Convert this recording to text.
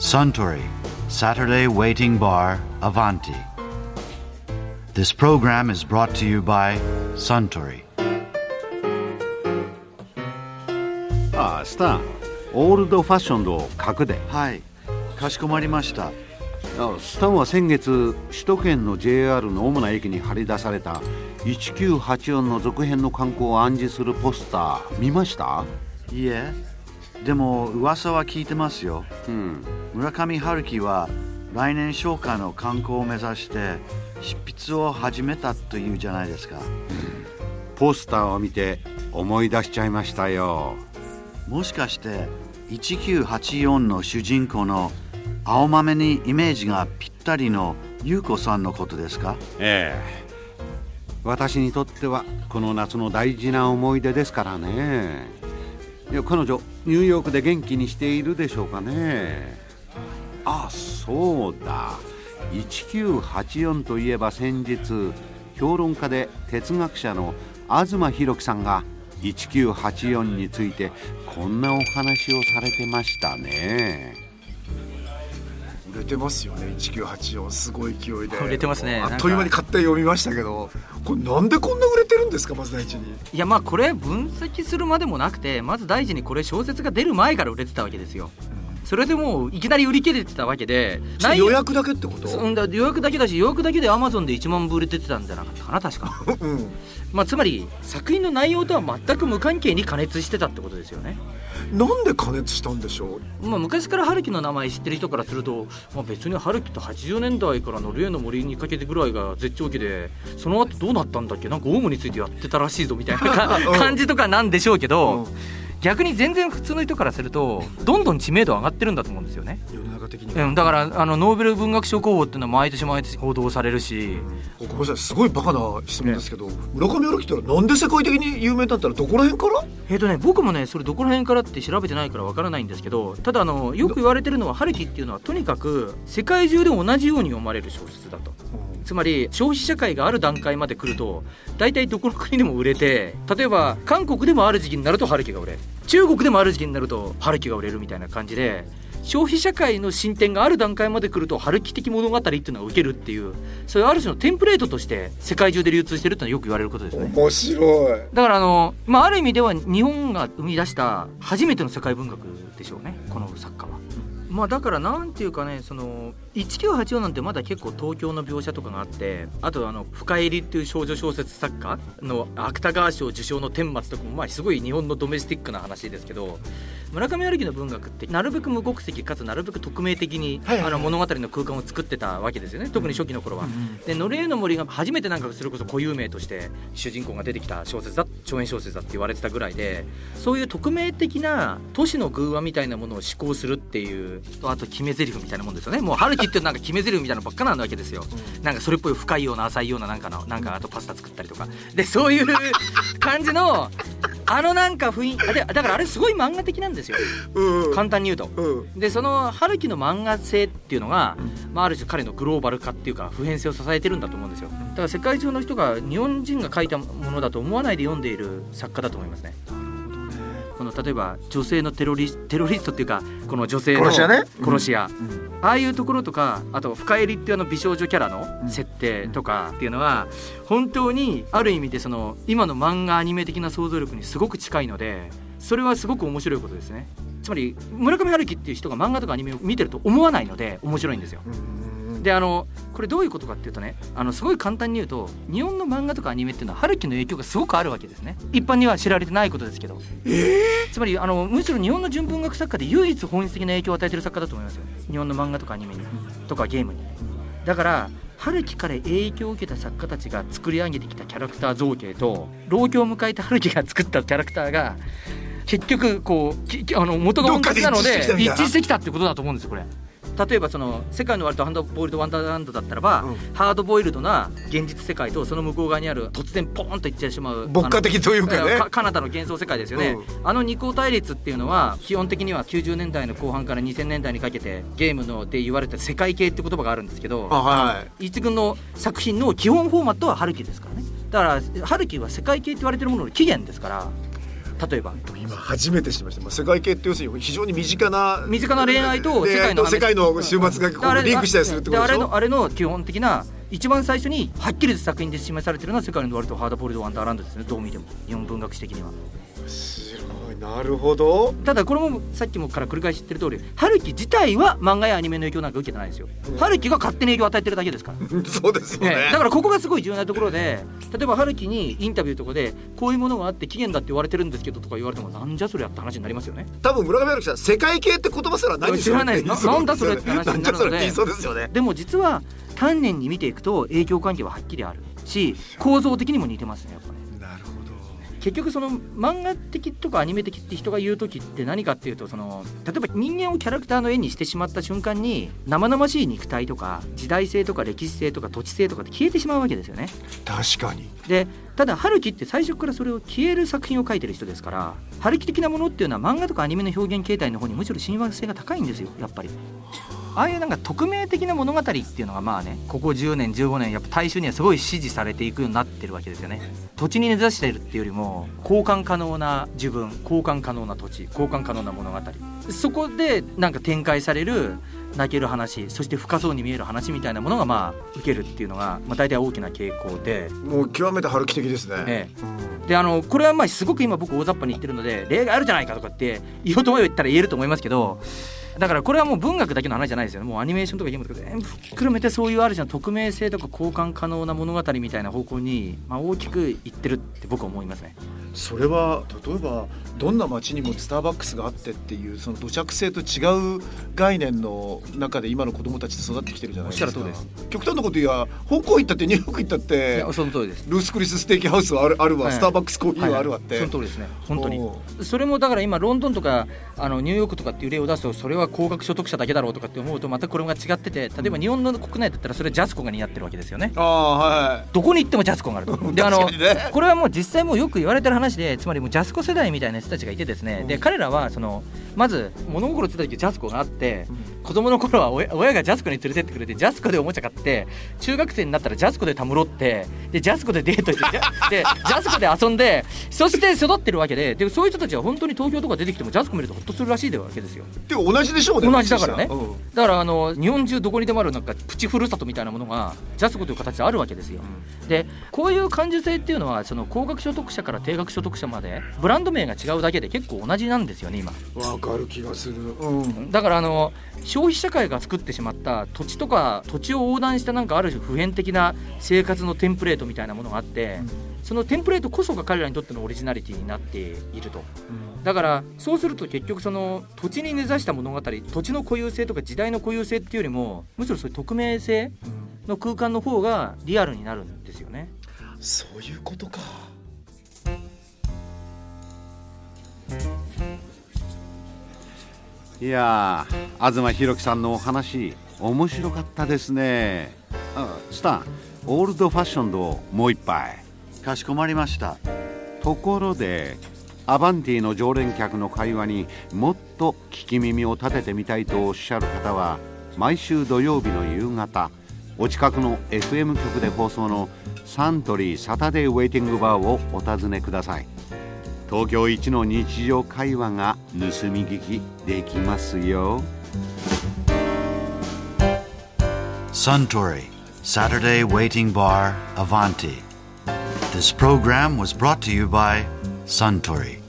Suntory Saturday Waiting Bar Avanti. This program is brought to you by Suntory. ああスタンオールドファッション書くではい、かしこまりました。あスタンは先月首都圏の JR の主な駅に貼り出された1984の続編の観光を暗示するポスター見ましたいいえ、でも噂は聞いてますよ。うん。村上春樹は来年初夏の観光を目指して執筆を始めたというじゃないですか。ポスターを見て思い出しちゃいましたよ。もしかして1984の主人公の青豆にイメージがぴったりの優子さんのことですか？ええ。私にとってはこの夏の大事な思い出ですからねいや彼女ニューヨークで元気にしているでしょうかね。あそうだ。1984といえば先日評論家で哲学者の東博樹さんが1984についてこんなお話をされてましたね。売れてますよね1984すごい勢いで。売れてますね。あっという間に買って読みましたけどこれなんでこんな売れてるんですかまず第一に。いやまあこれ分析するまでもなくてまず第一にこれ小説が出る前から売れてたわけですよそれでもういきなり売り切れてたわけで予約だけってこと？うんだ予約だけだし予約だけでアマゾンで1万部売れてたんじゃなかったかな確かうん。まあつまり作品の内容とは全く無関係に加熱してたってことですよね。なんで加熱したんでしょう？まあ、昔から春樹の名前知ってる人からすると、まあ、別に春樹って80年代からノルウェーの森にかけてぐらいが絶頂期でその後どうなったんだっけ？なんかオウムについてやってたらしいぞみたいな 感じとかなんでしょうけど、うん逆に全然普通の人からするとどんどん知名度上がってるんだと思うんですよね、世の中的にうん、だからあのノーベル文学賞候補っていうのは毎年毎年報道されるし。ごめんなさいすごいバカな質問ですけど、村上春樹ってのはなんで世界的に有名だったらどこら辺から？えっ、とね僕もねそれどこら辺からって調べてないからわからないんですけどただあのよく言われてるのは春樹っていうのはとにかく世界中で同じように読まれる小説だと。つまり消費社会がある段階まで来ると大体どこの国でも売れて例えば韓国でもある時期になると春樹が売れ中国でもある時期になると春樹が売れるみたいな感じで消費社会の進展がある段階まで来ると春樹的物語っていうのが受けるっていうそういうある種のテンプレートとして世界中で流通してるってのはよく言われることですね面白いだからあの、まあ、ある意味では日本が生み出した初めての世界文学でしょうねこの作家は。まあだからなんていうかねその1984なんてまだ結構東京の描写とかがあってあとあの深入りっていう少女小説作家の芥川賞受賞の顛末とかもまあすごい日本のドメスティックな話ですけど村上春樹の文学ってなるべく無国籍かつなるべく匿名的に、はいはいはい。あの物語の空間を作ってたわけですよね特に初期の頃は。でノルウェーの森が初めてなんかそれこそ固有名として主人公が出てきた小説だ長編小説だって言われてたぐらいでそういう匿名的な都市の偶話みたいなものを思考するっていうあと決め台詞みたいなもんですよね。もう春樹ってなんか決め台詞みたいなばっかなんわけですよ、なんかそれっぽい深いような浅いようななんかのなんかあとパスタ作ったりとかでそういう感じのあのなんか雰囲気だからあれすごい漫画的なんですようん簡単に言うと。うんでその春樹の漫画性っていうのが、まあ、ある種彼のグローバル化っていうか普遍性を支えてるんだと思うんですよだから世界中の人が日本人が書いたものだと思わないで読んでいる作家だと思いますねこの例えば女性のテロリテロリストっていうかこの女性の殺し屋ね。殺し屋。ああいうところとかあと深入りっていうあの美少女キャラの設定とかっていうのは本当にある意味でその今の漫画アニメ的な想像力にすごく近いのでそれはすごく面白いことですね。つまり村上春樹っていう人が漫画とかアニメを見てると思わないので面白いんですよ。うんであのこれどういうことかっていうとねあのすごい簡単に言うと日本の漫画とかアニメっていうのは春樹の影響がすごくあるわけですね。一般には知られてないことですけど。つまりあのむしろ日本の純文学作家で唯一本質的な影響を与えてる作家だと思いますよ。日本の漫画とかアニメにとかゲームに。だから春樹から影響を受けた作家たちが作り上げてきたキャラクター造形と老境を迎えた春樹が作ったキャラクターが結局こうききあの元が同じなので一致してきたってことだと思うんですよこれ。例えばその世界の割とハンドボイルドワンダーランドだったらば、うん。ハードボイルドな現実世界とその向こう側にある突然ポーンといってしまう牧歌的というかね。かカナダの幻想世界ですよね、うあの二項対立っていうのは基本的には90年代の後半から2000年代にかけてゲームので言われた世界系って言葉があるんですけどあはい一軍の作品の基本フォーマットは春樹ですからね。だから春樹は世界系って言われてるものの起源ですから例えば。今初めて知りました、まあ、世界系って要するに非常に身近な身近な恋愛と世界のと世界の週末がリンクしたりするってことでしょ？あれのあれの基本的な一番最初にはっきりと作品で示されてるのは世界の終わりとハードボールド・ワンダーランドですね。どう見ても。日本文学史的にはなるほど。ただこれもさっきもから繰り返し言ってる通り春樹自体は漫画やアニメの影響なんか受けてないんですよ。春樹が勝手に影響を与えてるだけですから。そうですよね。ねだからここがすごい重要なところで例えば春樹にインタビューとかでこういうものがあって期限だって言われてるんですけどとか言われてもなんじゃそれやって話になりますよね。多分村上春樹さん世界系って言葉すら何知らないですななんだ それって話になるので。ですよねでも実は丹念に見ていくと影響関係ははっきりあるし構造的にも似てますねやっぱね結局その漫画的とかアニメ的って人が言う時って何かっていうとその例えば人間をキャラクターの絵にしてしまった瞬間に生々しい肉体とか時代性とか歴史性とか土地性とかって消えてしまうわけですよね。確かにでただ春樹って最初からそれを消える作品を描いてる人ですから春樹的なものっていうのは漫画とかアニメの表現形態の方にむしろ親和性が高いんですよやっぱり。ああいうなんか匿名的な物語っていうのがまあねここ10年15年やっぱ大衆にはすごい支持されていくようになってるわけですよね。土地に根ざしているっていうよりも交換可能な自分交換可能な土地交換可能な物語。そこでなんか展開される泣ける話そして深そうに見える話みたいなものがまあ受けるっていうのが、まあ、大体大きな傾向で。もう極めて春樹的ですね、えであのこれはまあすごく今僕大雑把に言ってるので例があるじゃないかとかって言おうと思えば言ったら言えると思いますけどだからこれはもう文学だけの話じゃないですよねもうアニメーションとかゲームとか全部ひっくるめてそういうあるじゃん匿名性とか交換可能な物語みたいな方向に、まあ、大きくいってるって僕は思いますね。それは例えばどんな街にもスターバックスがあってっていうその土着性と違う概念の中で今の子供たちって育ってきてるじゃないですか。おっしゃる通り極端なこと言えば香港行ったってニューヨーク行ったっいてやその通りです。ルースクリスステーキハウスはあるあるわ、はい。スターバックスコーヒーはあるわって、はいその通りですね。本当に。おそれもだから今ロンドンとかあのニューヨークとかっていう例を出すとそれは高額所得者だけだろうとかって思うとまたこれが違ってて例えば日本の国内だったらそれはジャスコが似合ってるわけですよね。ああはい。どこに行ってもジャスコがあると。であの確かにね。これはもう実際もうよく言われてる話でつまりもうジャスコ世代みたいな人たちがいてですね。で彼らはそのまず物心ついた時ジャスコがあって子供の頃は親親がジャスコに連れてってくれてジャスコでおもちゃ買って中学生になったらジャスコでたむろってでジャスコでデートしてジャ でジャスコで遊んでそして育ってるわけででそういう人たちは本当に東京とか出てきてもジャスコ見るとホッとするらしいわけですよ。でも同じでしょうね同じだからね。うん。だからあの日本中どこにでもあるなんかプチふるさとみたいなものがジャスコという形であるわけですよ。でこういう感受性っていうのはその高額所得者から低額所得者までブランド名が違うだけで結構同じなんですよね今。わかる気がする。うん。だからあの消費社会が作ってしまった土地とか土地を横断したなんかある種普遍的な生活のテンプレートみたいなものがあって、そのテンプレートこそが彼らにとってのオリジナリティになっていると。だからそうすると結局その土地に根ざした物語土地の固有性とか時代の固有性っていうよりもむしろそういう匿名性の空間の方がリアルになるんですよね。そういうことか。いや東博樹さんのお話面白かったですね。あスタンオールドファッションドをもう一杯。かしこまりました。ところでアバンティの常連客の会話にもっと聞き耳を立ててみたいとおっしゃる方は毎週土曜日の夕方お近くの FM 局で放送のサントリーサタデーウェイティングバーをお尋ねください。東京一の日常会話が盗み聞きできますよ。サントリーサタデーウェイティングバーアヴァンティ。This program was brought to you by サントリー